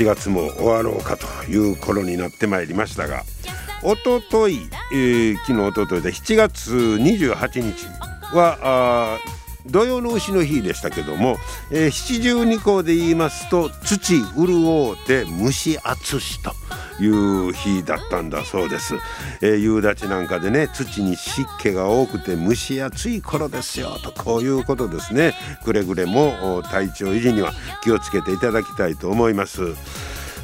7月も終わろうかという頃になってまいりましたがおととい、えー、昨日おとといで7月28日は土用の丑の日でしたけども、えー、七十二候で言いますと土潤うて蒸し暑しと。いう日だったんだそうです、えー、夕立なんかでね土に湿気が多くて蒸し暑い頃ですよとこういうことですね。くれぐれも体調維持には気をつけていただきたいと思います。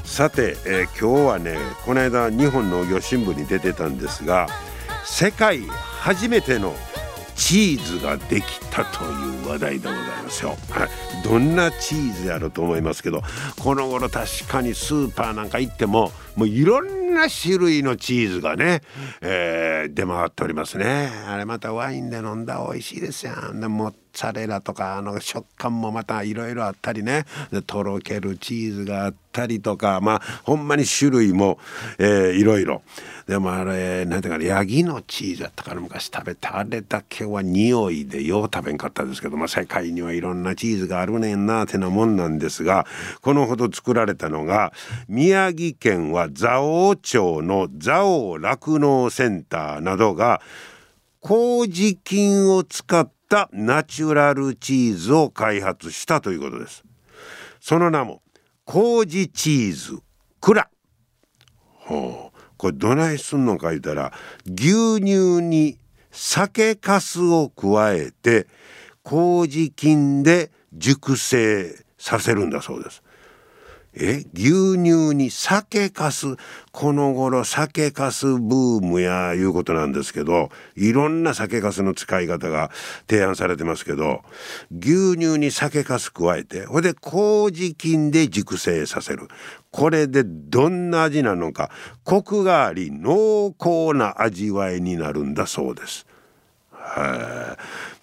さて、えー、今日はねこの間日本農業新聞に出てたんですが世界初めてのチーズができたという話題でございますよ。はい、どんなチーズやろうと思いますけどこの頃確かにスーパーなんか行ってももういろんな種類のチーズがね、えー、出回っておりますね。あれまたワインで飲んだら美味しいですよ。でモッツァレラとかあの食感もまたいろいろあったりねでとろけるチーズがあったりとかまあほんまに種類も、えー、いろいろ。でもあれなんていうかヤギのチーズやったから昔食べてあれだけは匂いでよう食べんかったですけど、まあ、世界にはいろんなチーズがあるねんなってなもんなんですがこのほど作られたのが宮城県は蔵王町の蔵王酪農センターなどが麹菌を使ったナチュラルチーズを開発したということです。その名も麹チーズクラ。ほうこれどないすんのか言うたら牛乳に酒粕を加えて麹菌で熟成させるんだそうです。え牛乳に酒かすこの頃酒かすブームやいうことなんですけどいろんな酒かすの使い方が提案されてますけど牛乳に酒かす加えてほいで麹菌で熟成させるこれでどんな味なのかコクがあり濃厚な味わいになるんだそうです。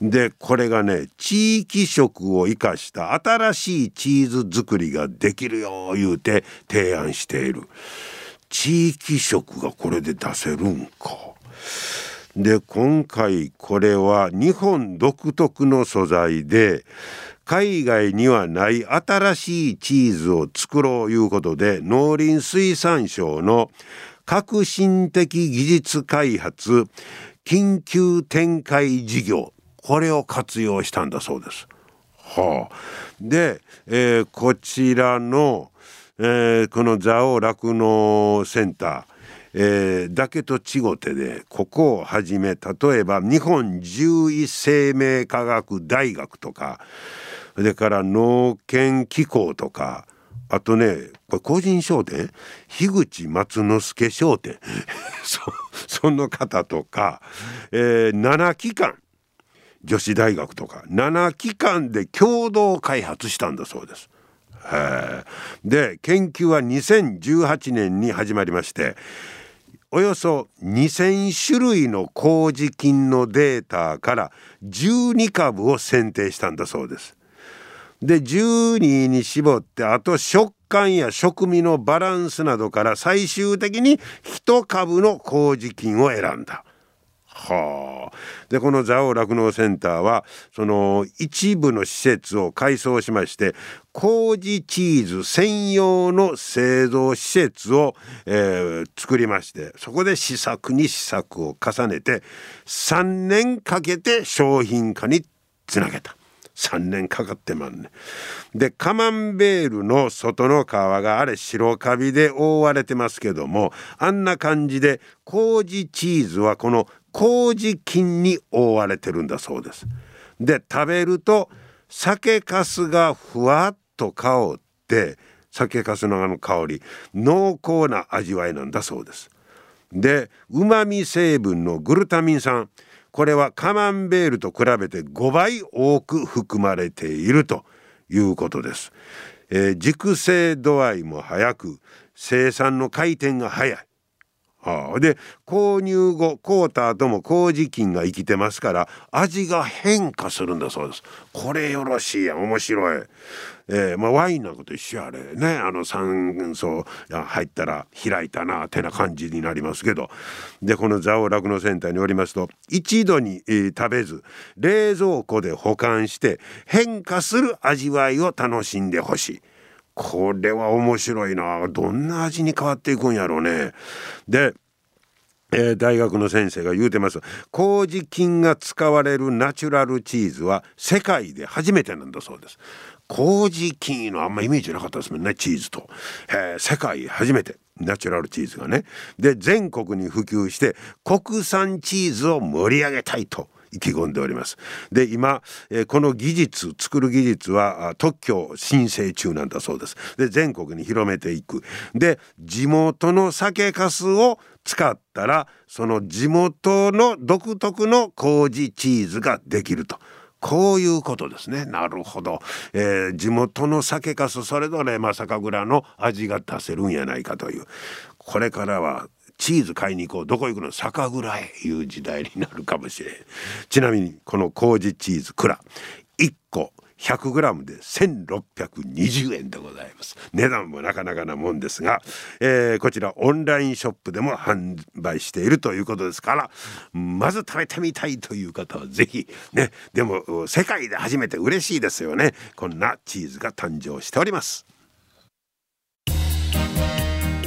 でこれがね地域色を生かした新しいチーズ作りができるよ言うて提案している地域色がこれで出せるんか。で今回これは日本独特の素材で海外にはない新しいチーズを作ろういうことで農林水産省の革新的技術開発緊急展開事業これを活用したんだそうです。はあ、で、えー、こちらの、えー、この蔵王酪農センターえー、だけと違ってでここをはじめ例えば日本獣医生命科学大学とかそれから農研機構とかあとねこれ個人商店？樋口松之助商店。そその方とか、えー、7機関女子大学とか。7機関で共同開発したんだそうです。で研究は2018年に始まりましておよそ2,000種類の麹菌のデータから12株を選定したんだそうです。で12に絞ってあと食感や食味のバランスなどから最終的に1株の麹菌を選んだ。はあ、でこの蔵王酪農センターはその一部の施設を改装しまして麹チーズ専用の製造施設を、えー、作りましてそこで試作に試作を重ねて3年かけて商品化につなげた。3年かかってまんねでカマンベールの外の皮があれ白カビで覆われてますけどもあんな感じで麹チーズはこの麹菌に覆われてるんだそうです。で食べると酒粕がふわっと香って酒粕のあの香り濃厚な味わいなんだそうです。でうまみ成分のグルタミン酸。これはカマンベールと比べて5倍多く含まれているということです。えー、熟成度合いも早く生産の回転が早い。ああ。で購入後買うた後も麹菌が生きてますから味が変化するんだそうです。これよろしいや面白い、えー、まあ、ワインなんかと一緒やあれ。ねあの酸素入ったら開いたなってな感じになりますけど。でこの蔵王酪農センターによりますと一度に、えー、食べず冷蔵庫で保管して変化する味わいを楽しんでほしい。これは面白いな。どんな味に変わっていくんやろうね。でえー、大学の先生が言うてます。麹菌が使われるナチュラルチーズは世界で初めてなんだそうです。麹菌のあんまイメージなかったですもんねチーズと、えー、世界初めて。ナチュラルチーズがね。で全国に普及して国産チーズを盛り上げたいと。意気込んでおりますで今、え、この技術作る技術は特許申請中なんだそうですで全国に広めていくで地元の酒粕を使ったらその地元の独特の麹チーズができると。こういうことですね。なるほど。えー、地元の酒粕それぞれ、まあ、酒蔵の味が出せるんやないかという。これからはチーズ買いに行こうどこ行くの？酒蔵へい。う時代になるかもしれん。ちなみにこの麹チーズ蔵1個 100g で1620円でございます。値段もなかなかなもんですが、えー、こちらオンラインショップでも販売しているということですからまず食べてみたいという方は是非ねでも世界で初めて嬉しいですよね。こんなチーズが誕生しております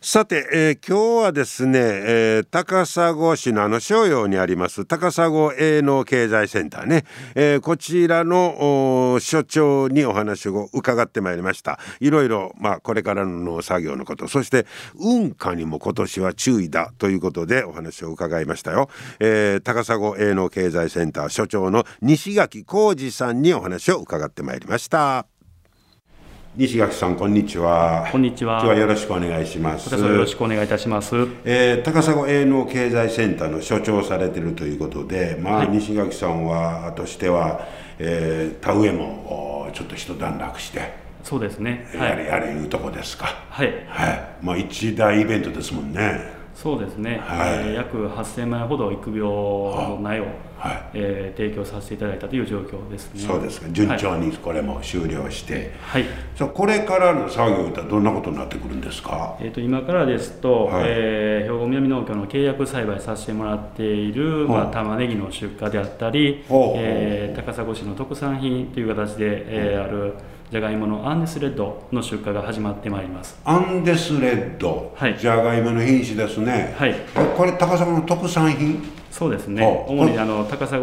さて、えー、今日はですね、えー、高砂市のあの商用にあります高砂営農経済センターね、えー、こちらの所長にお話を伺ってまいりました。いろいろ、まあ、これからの農作業のことそして運河にも今年は注意だということでお話を伺いましたよ、えー、高砂営農経済センター所長の西垣浩二さんにお話を伺ってまいりました。西垣さんこんにちは。こんにちは。今日はよろしくお願いします。よろしくお願いいたします、えー、高砂営農経済センターの所長されているということでまあ、はい、西垣さんはとしては、えー、田植えもちょっと一段落してそうですね、やれやれいうとこですか。はい、はい、まあ一大イベントですもんねそうですね、はい、えー、約8000枚ほど育苗の苗を、はい、えー、提供させていただいたという状況ですね。そうですか。順調にこれも終了して、はい、じゃこれからの作業ってどんなことになってくるんですか、えーと、今からですと、はい、えー、兵庫南農協の契約栽培させてもらっている、まあ、玉ねぎの出荷であったり、えー、高砂市の特産品という形で、えー、あるじゃがいものアンデスレッドの出荷が始まってまいります。アンデスレッド、はい、じゃがいもの品種ですね。はい。これ高砂の特産品？そうですね。主にあの高砂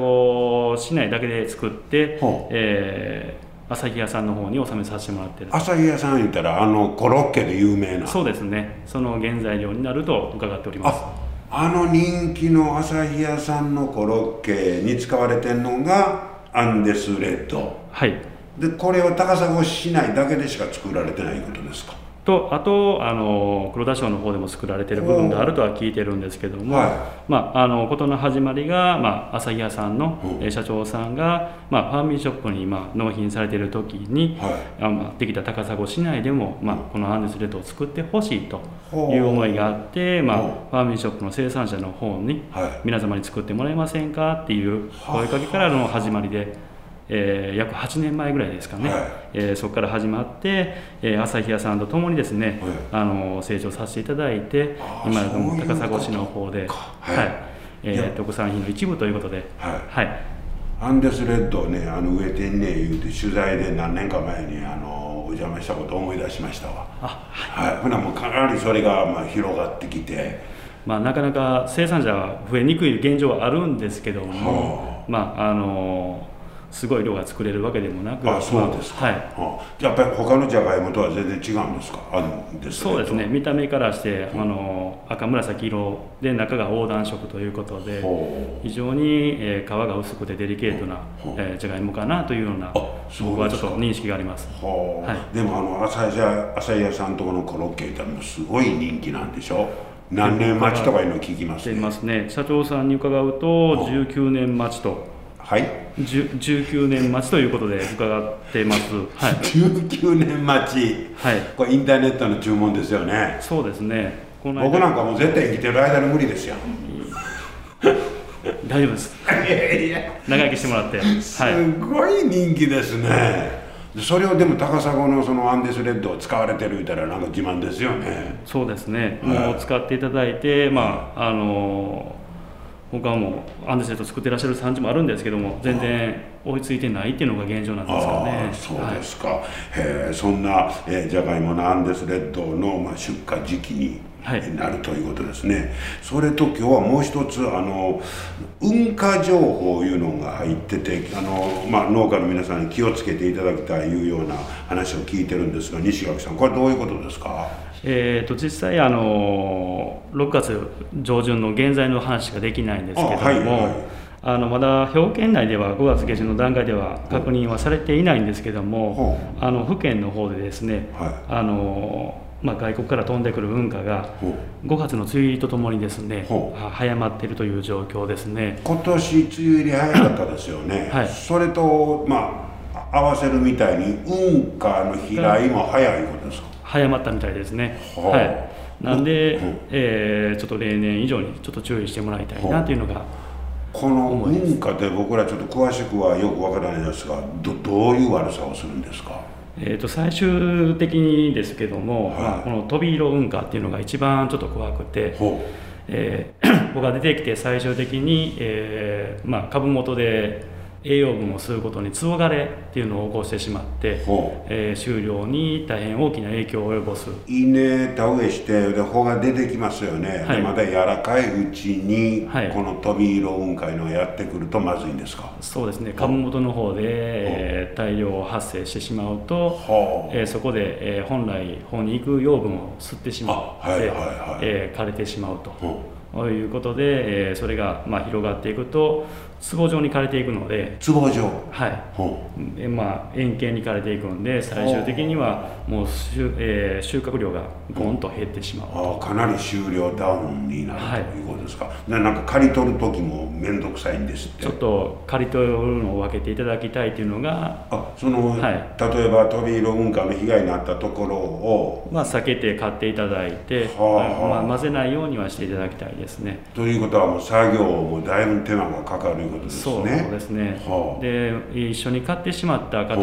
市内だけで作って、えー、朝日屋さんの方に納めさせてもらってる朝日屋さん言ったらあのコロッケで有名な。そうですね。その原材料になると伺っております。あの人気の朝日屋さんのコロッケに使われてるのがアンデスレッド。はいでこれは高砂市内だけでしか作られてないことですか？とあとあの黒田省の方でも作られてる部分があるとは聞いてるんですけども、はい、まあ、あの事の始まりが、まあ、朝日屋さんの、うん、社長さんが、まあ、ファーミンショップに、まあ、納品されてる時に、はい、あまあ、できた高砂市内でも、まあ、このアンデスレッドを作ってほしいという思いがあって、まあ、ファーミンショップの生産者の方に、はい、皆様に作ってもらえませんかっていう声かけからの始まりで。えー、約8年前ぐらいですかね、はい、えー、そこから始まって、えー、朝日屋さんとともにですね、はい、あの成長させていただいて今の高砂市の方で、はい。はい。えー、特産品の一部ということで、はい、はい、アンデスレッドねあの植えてんね言うて取材で何年か前にあの邪魔したことを思い出しましたわ。はい、ほなもうかなりそれがまあ広がってきて。まあ、なかなか生産者は増えにくい現状はあるんですけども、まああのすごい量が作れるわけでもなくあそうですか、はい、やっぱり他のじゃがいもとは全然違うんですか？あるんですそうですね。見た目からして、あの赤紫色で中が横断色ということで非常に、えー、皮が薄くてデリケートな、えー、じゃがいもかなというような僕はちょっと認識があります、はい、でもあの朝屋朝屋さんとこのコロッケってすごい人気なんでしょ？何年待ちとかいうの聞きますね。ますね。社長さんに伺うと19年待ちとはい。19年待ちということで伺ってます、はい、19年待ち、はい、これインターネットの注文ですよね。そうですね。僕なんかもう絶対生きてる間に無理ですよ。大丈夫です。長生きしてもらって、すごい人気ですね。それをでも高砂のそのアンデスレッドを使われてる言ったらなんか自慢ですよね。そうですね、はい、もう使っていただいてまああの他もアンデスレッド作ってらっしゃる産地もあるんですけども全然追いついてないっていうのが現状なんですよね。そうですか、はい、そんな、えー、じゃがいものアンデスレッドの、まあ、出荷時期になるということですね、はい、それと今日はもう一つあの運化情報いうのが入っててあの、まあ、農家の皆さんに気をつけていただきたいいうような話を聞いてるんですが西垣さんこれどういうことですか？えーと、実際あの6月上旬の現在の話ができないんですけども、はいはい、あのまだ兵庫県内では5月下旬の段階では確認はされていないんですけども、あの府県の方でですね、はい、あのまあ、外国から飛んでくる運河が5月の梅雨入りとともにですね早まっているという状況ですね。今年梅雨入り早かったですよね、はい、それと、まあ、合わせるみたいに運河の飛来も早いことですか？早まったみたいですね、はい、なんで、うん、えー、ちょっと例年以上にちょっと注意してもらいたいなというのがこの運河で僕らちょっと詳しくはよくわからないですがどどういう悪さをするんですか？えー、と最終的にですけども、はい、まあ、この飛び色運河っていうのが一番ちょっと怖くて、えー、僕が出てきて最終的に、えーまあ、株元で栄養分を吸うことにつぼがれっていうのを起こしてしまって、えー、収量に大変大きな影響を及ぼす。稲田植えしてで穂が出てきますよね、はい、でまた柔らかいうちに、はい、この飛び色雲海のやってくるとまずいんですか？そうですね。株元の方で、えー、大量発生してしまうと、えー、そこで、えー、本来穂に行く養分を吸ってしまって、はいはいはい。えー、枯れてしまうと。ということで、えー、それがまあ広がっていくと壺状に枯れていくので壺状はい。で、まあ、円形に枯れていくんで最終的にはもう収,、えー、収穫量がゴンと減ってしまう。あかなり収量ダウンになる、はい、ということですか。でなんか刈り取る時も面倒くさいんですって。ちょっと刈り取るのを分けていただきたいというのがあその、はい、例えば飛び色運河の被害に遭ったところを。まあ避けて買っていただいて、はあ。まあ、混ぜないようにはしていただきたいですね。ということはもう作業もだいぶ手間がかかるいうことですね。そうですね、はあ、で一緒に買ってしまった方、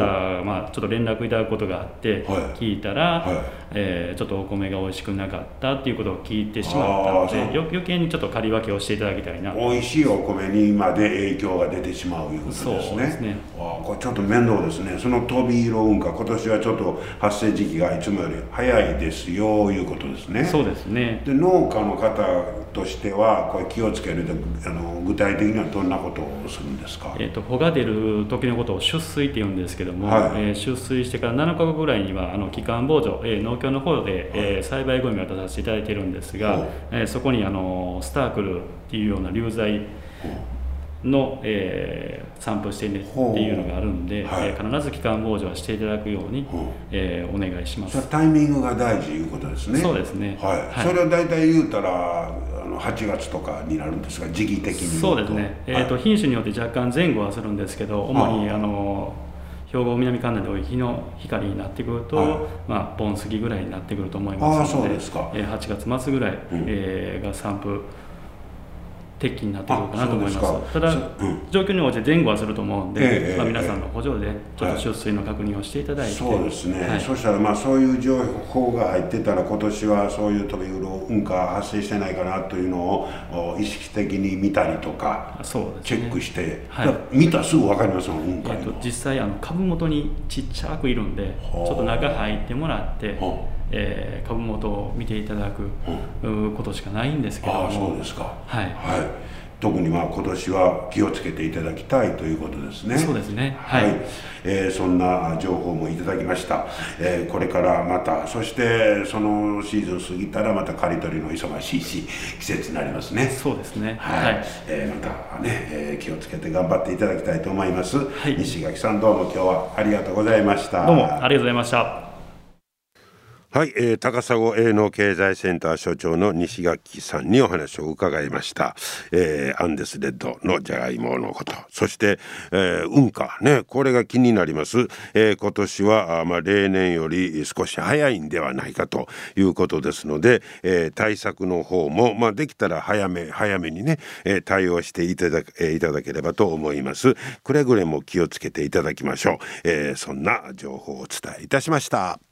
まあ、ちょっと連絡いただくことがあって、聞いたら、はい、えー、ちょっとお米が美味しくなかったっていうことを聞いてしまったので余計にちょっと借り分けをしていただきたいな。美味しいお米にまで影響が出てしまういうことですね。そうですね。あこれちょっと面倒ですね。その飛び色運河今年はちょっと発生時期がいつもより早いですよいうことですね。そうですね。で農家の方としてはこれ気をつけるとあの具体的にはどんなことをするんですか、えーと、穂が出る時のことを出水って言うんですけども、はい、えー、出水してから7日後ぐらいにはあの期間防除、えー、農協の方で、はい、えー、栽培ゴミを出させていただいてるんですが、はい、えー、そこにあのスタークルっていうような流剤の、えー、散布してねっていうのがあるんで、はい、えー、必ず期間防除はしていただくように、えー、お願いします。タイミングが大事いうことですね。そうですね。はい、はい、それを大体言うたらあの8月とかになるんですが時期的にそうですね、えーと、品種によって若干前後はするんですけど主にあの兵庫南関内で多い日の光になってくると、はい、まあ、盆過ぎぐらいになってくると思いますのであそうですか、えー、8月末ぐらい、うん、えー、が散布適期になってくるかなと思います。ただ、うん、状況に応じて前後はすると思うんで、えー、まあ、皆さんの補助でちょっと出水の確認をしていただいて、そうですね、はい、そしたらまあそういう情報が入ってたら今年はそういう飛び運河発生してないかなというのを意識的に見たりとかそうです、ね、チェックして、はい、見たらすぐ分かりますもん運河、えっと、実際あの。株元にちっちゃくいるんでちょっと中入ってもらって、えー、株元を見ていただくことしかないんですけどもあそうですかはい、はい特にまあ今年は気をつけていただきたいということですね。そうですね。はい。はい、えー、そんな情報もいただきました。えー、これからまたそしてそのシーズン過ぎたらまた刈り取りの忙しいし季節になりますね。そうですね。はい。はい、えー、またね、えー、気をつけて頑張っていただきたいと思います。はい、西垣さんどうも今日はありがとうございました。どうもありがとうございました。はい、えー、高砂営農経済センター所長の西垣さんにお話を伺いました、えー、アンデスレッドのじゃがいものこと。そして、えー、運河ね。これが気になります、えー、今年は、まあ、例年より少し早いんではないかということですので、えー、対策の方も、まあ、できたら早め早めにね、えー、対応していただ,、え、いただければと思います。くれぐれも気をつけていただきましょう、えー、そんな情報をお伝えいたしました。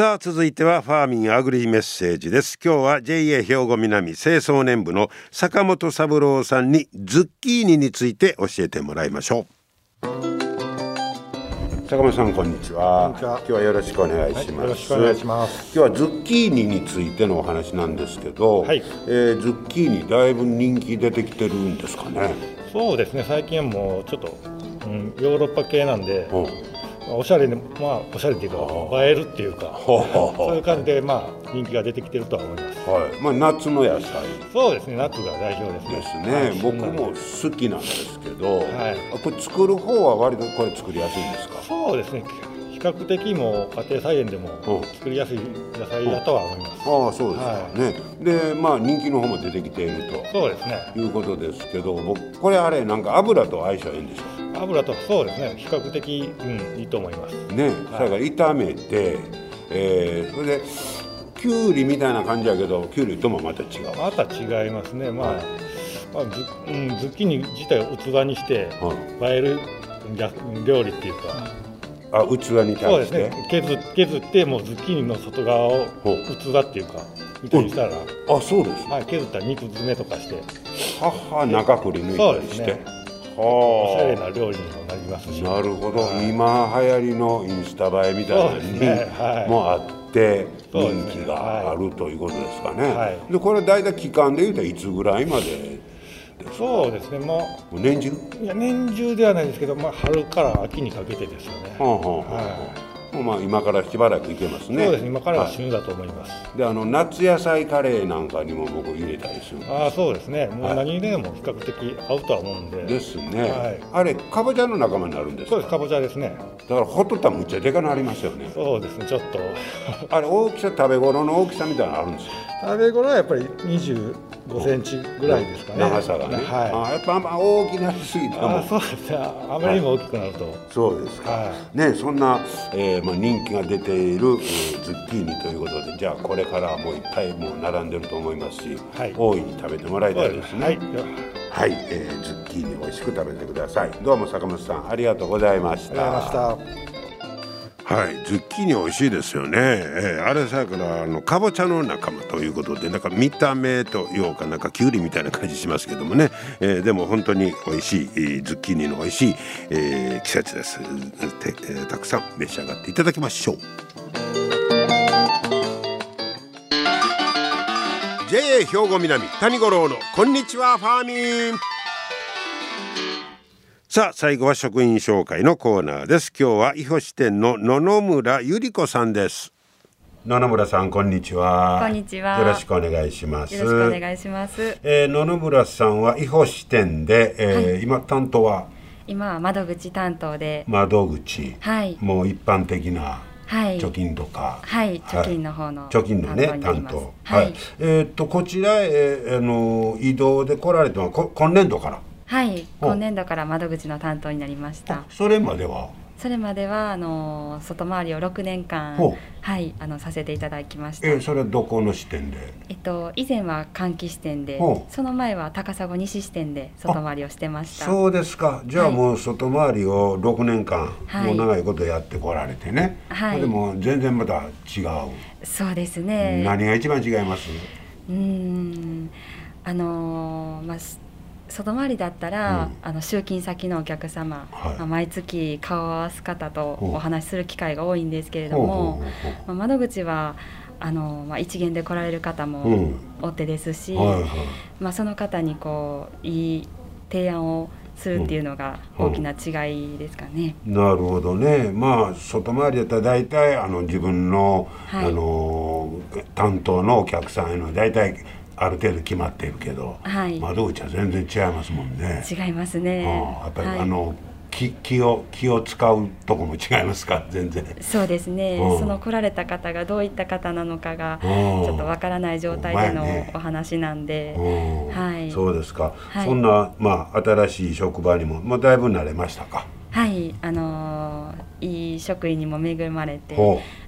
さあ続いてはファーミンアグリメッセージです。今日は JA 兵庫南清掃年部の坂本三郎さんにズッキーニについて教えてもらいましょう。坂本さんこんにちは。今日はよろしくお願いします、はい、よろしくお願いします。今日はズッキーニについてのお話なんですけど、はい、えー、ズッキーニだいぶ人気出てきてるんですかね。そうですね。最近はもうちょっと、うん、ヨーロッパ系なんで、う。んおしゃれで、まあ、おしゃれっていうか映えるっていうか そういう感じで、まあ、人気が出てきてるとは思います、はい。まあ、夏の野菜。そうですね夏が代表ですね。ですね、僕も好きなんですけど、はい、これ作る方は割とこれ作りやすいんですか？そうですね。比較的も家庭菜園でも作りやすい野菜だとは思います、ああそうですか、はい、ねでまあ人気の方も出てきているとそうですね。いうことですけど僕これあれなんか油と相性いいんでしょ油とそうですね比較的、うん、いいと思います。ね、はい、それから炒めて、えー、それできゅうりみたいな感じやけどきゅうりともまた違う。また違いますね。まあ、はい、まあズうん、ズッキーニ自体を器にして映える料理っていうか、あ器にそうですね。削削ってもうズッキーニの外側を器っていうかみたいにしたら。あそうです、はい、削った肉詰めとかして。はは中くり抜いたりして、ね、おしゃれな料理にもなりますしなるほど、はい、今流行りのインスタ映えみたいなのに、ね。はい、もあって人気がある、ということですかね、はい、でこれ大体期間でいうといつぐらいまで？そうですね。もう年中？いや年中ではないですけど、まあ、春から秋にかけてですよね、はあはあ。はいまあ今からしばらくいけますね。そうです。今からが旬だと思います、はい、であの夏野菜カレーなんかにも僕入れたりするああそうですね。もう何入れも比較的合うとは思うんで、ですね、はい、あれかぼちゃの仲間になるんですそうです。かぼちゃですね。だからほっとったらむっちゃでかなりますよね。そうですね。ちょっと。あれ大きさ食べ頃の大きさみたいなのあるんですよ食べ頃はやっぱり25センチぐらいですかね。長さがね、はい、あやっぱあんま大きなりすぎてもあそうですね。あまりにも大きくなると、はい、そうですか、はい、ねそんな、えーまあ、人気が出ている、えー、ズッキーニということでじゃあこれからもういっぱいもう並んでると思いますし、はい、大いに食べてもらいたいですね。はい、はい、えー、ズッキーニ美味しく食べてください。どうも坂本さんありがとうございました。ありがとうございましたはい。ズッキーニ美味しいですよね、えー、あれさやからあのかぼちゃの仲間ということでなんか見た目というかなんかきゅうりみたいな感じしますけどもね、えー、でも本当に美味しいズッキーニの美味しい、えー、季節です。て、えー、たくさん召し上がっていただきましょう。JA 兵庫南谷五郎のこんにちはファーミン。さあ最後は職員紹介のコーナーです。今日は伊保支店の野々村ゆり子さんです。野々村さんこんにちは。こんにちは。よろしくお願いします。よろしくお願いします。えー、野々村さんは伊保支店で、えー、はい、今担当は？今は窓口担当で。窓口。はい。もう一般的なはい、貯金とか、はい、貯金の方の貯金のね担当はい、えっとこちらへ、あの移動で来られたのは今年度から？はい今年度から窓口の担当になりましたそれまでは？それまではあの外回りを6年間はいあのさせていただきました。えー、それはどこの支店で？えっと以前は換気支店で、その前は高砂西支店で外回りをしてました。そうですか。じゃあもう外回りを6年間、はい、もう長いことやってこられてね。はい。でも全然また違う。そうですね。何が一番違います？うん、あのー、まあ。外回りだったら、うん、あの集金先のお客様、はい、まあ、毎月顔を合わす方とお話しする機会が多いんですけれども、まあ、窓口はあの、まあ、一元で来られる方もお手ですし、うんはいはい、まあ、その方にこういい提案をするっていうのが大きな違いですかね。うん、なるほどね。まあ外回りだったら大体あの自分の、はい、あの担当のお客さんへの大体ある程度決まっているけど、はい、窓口は全然違いますもんね。違いますね。やっぱり、はい、あの気気を気を使うとこも違いますか？全然。そうですね、うん、その来られた方がどういった方なのかがちょっとわからない状態でのお話なんで、ね、はい、そうですか、はい、そんな、まあ、新しい職場にも、まあ、だいぶ慣れましたか？はいあのー、いい職員にも恵まれて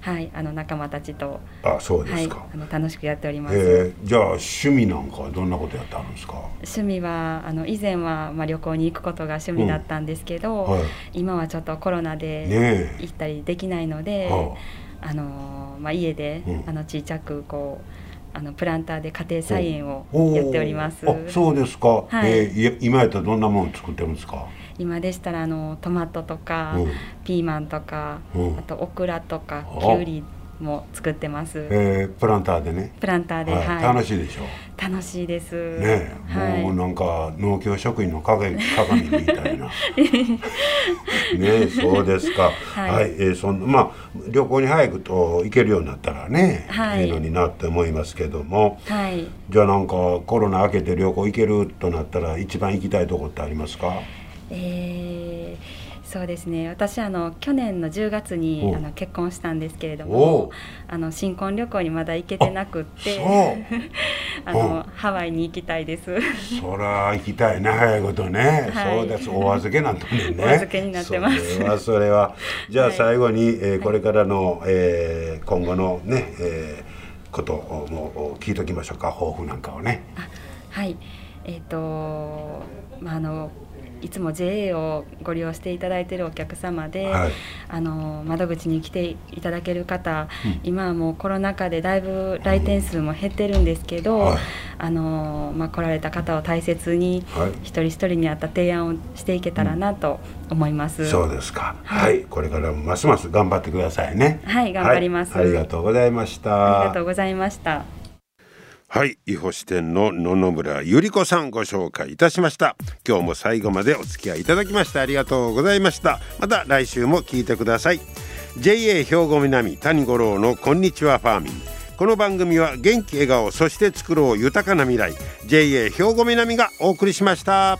はいあの仲間たちとあそうですか、はい、あの楽しくやっております、えー、じゃあ趣味なんかはどんなことやってあるんですか？趣味はあの以前は、まあ、旅行に行くことが趣味だったんですけど、うんはい、今はちょっとコロナで行ったりできないので、ね、あ。のまあ、家で、うん、あの小さくこうあのプランターで家庭菜園をやっております。あそうですか。はい、えー、今やったらどんなもの作ってるんですか？今でしたらあのトマトとか、うん、ピーマンとか、うん、あとオクラとかきゅうりも作ってます。えー、プランターでね。プランターで、はい、楽しいでしょう。楽しいです。ね、はい、もうなんか農協職員の鏡鏡みたいな。ね、そうですか。はい、はい、えー、そんまあ旅行に早くと行けるようになったらね、はい、いいのになって思いますけども。はい。じゃあなんかコロナ明けて旅行行けるとなったら一番行きたいとこってありますか？えーそうですね。私あの去年の10月にあの結婚したんですけれどもあの新婚旅行にまだ行けてなくって あのハワイに行きたいです。そら行きたいね早いことね、はい、そうです。お預けなんてね。お預けになってます。それはそれは。じゃあ最後に、はい、えー、これからの、えー、今後のね、えー、ことをも聞いときましょうか。抱負なんかをね。はい。えっ、ー、とまああのいつも JA をご利用していただいているお客様で、はい、あの窓口に来ていただける方、うん、今はもうコロナ禍でだいぶ来店数も減ってるんですけど、はい、あのまあ、来られた方を大切に、はい、一人一人に合った提案をしていけたらなと思います。うん、そうですか、はい、これからもますます頑張ってくださいね。はい頑張ります、ありがとうございました。ありがとうございました。はい伊保支店の野々村ゆり子さんご紹介いたしました。今日も最後までお付き合いいただきましてありがとうございました。また来週も聞いてください。JA 兵庫南谷五郎のこんにちはファーミン。この番組は元気笑顔そして作ろう豊かな未来。JA 兵庫南がお送りしました。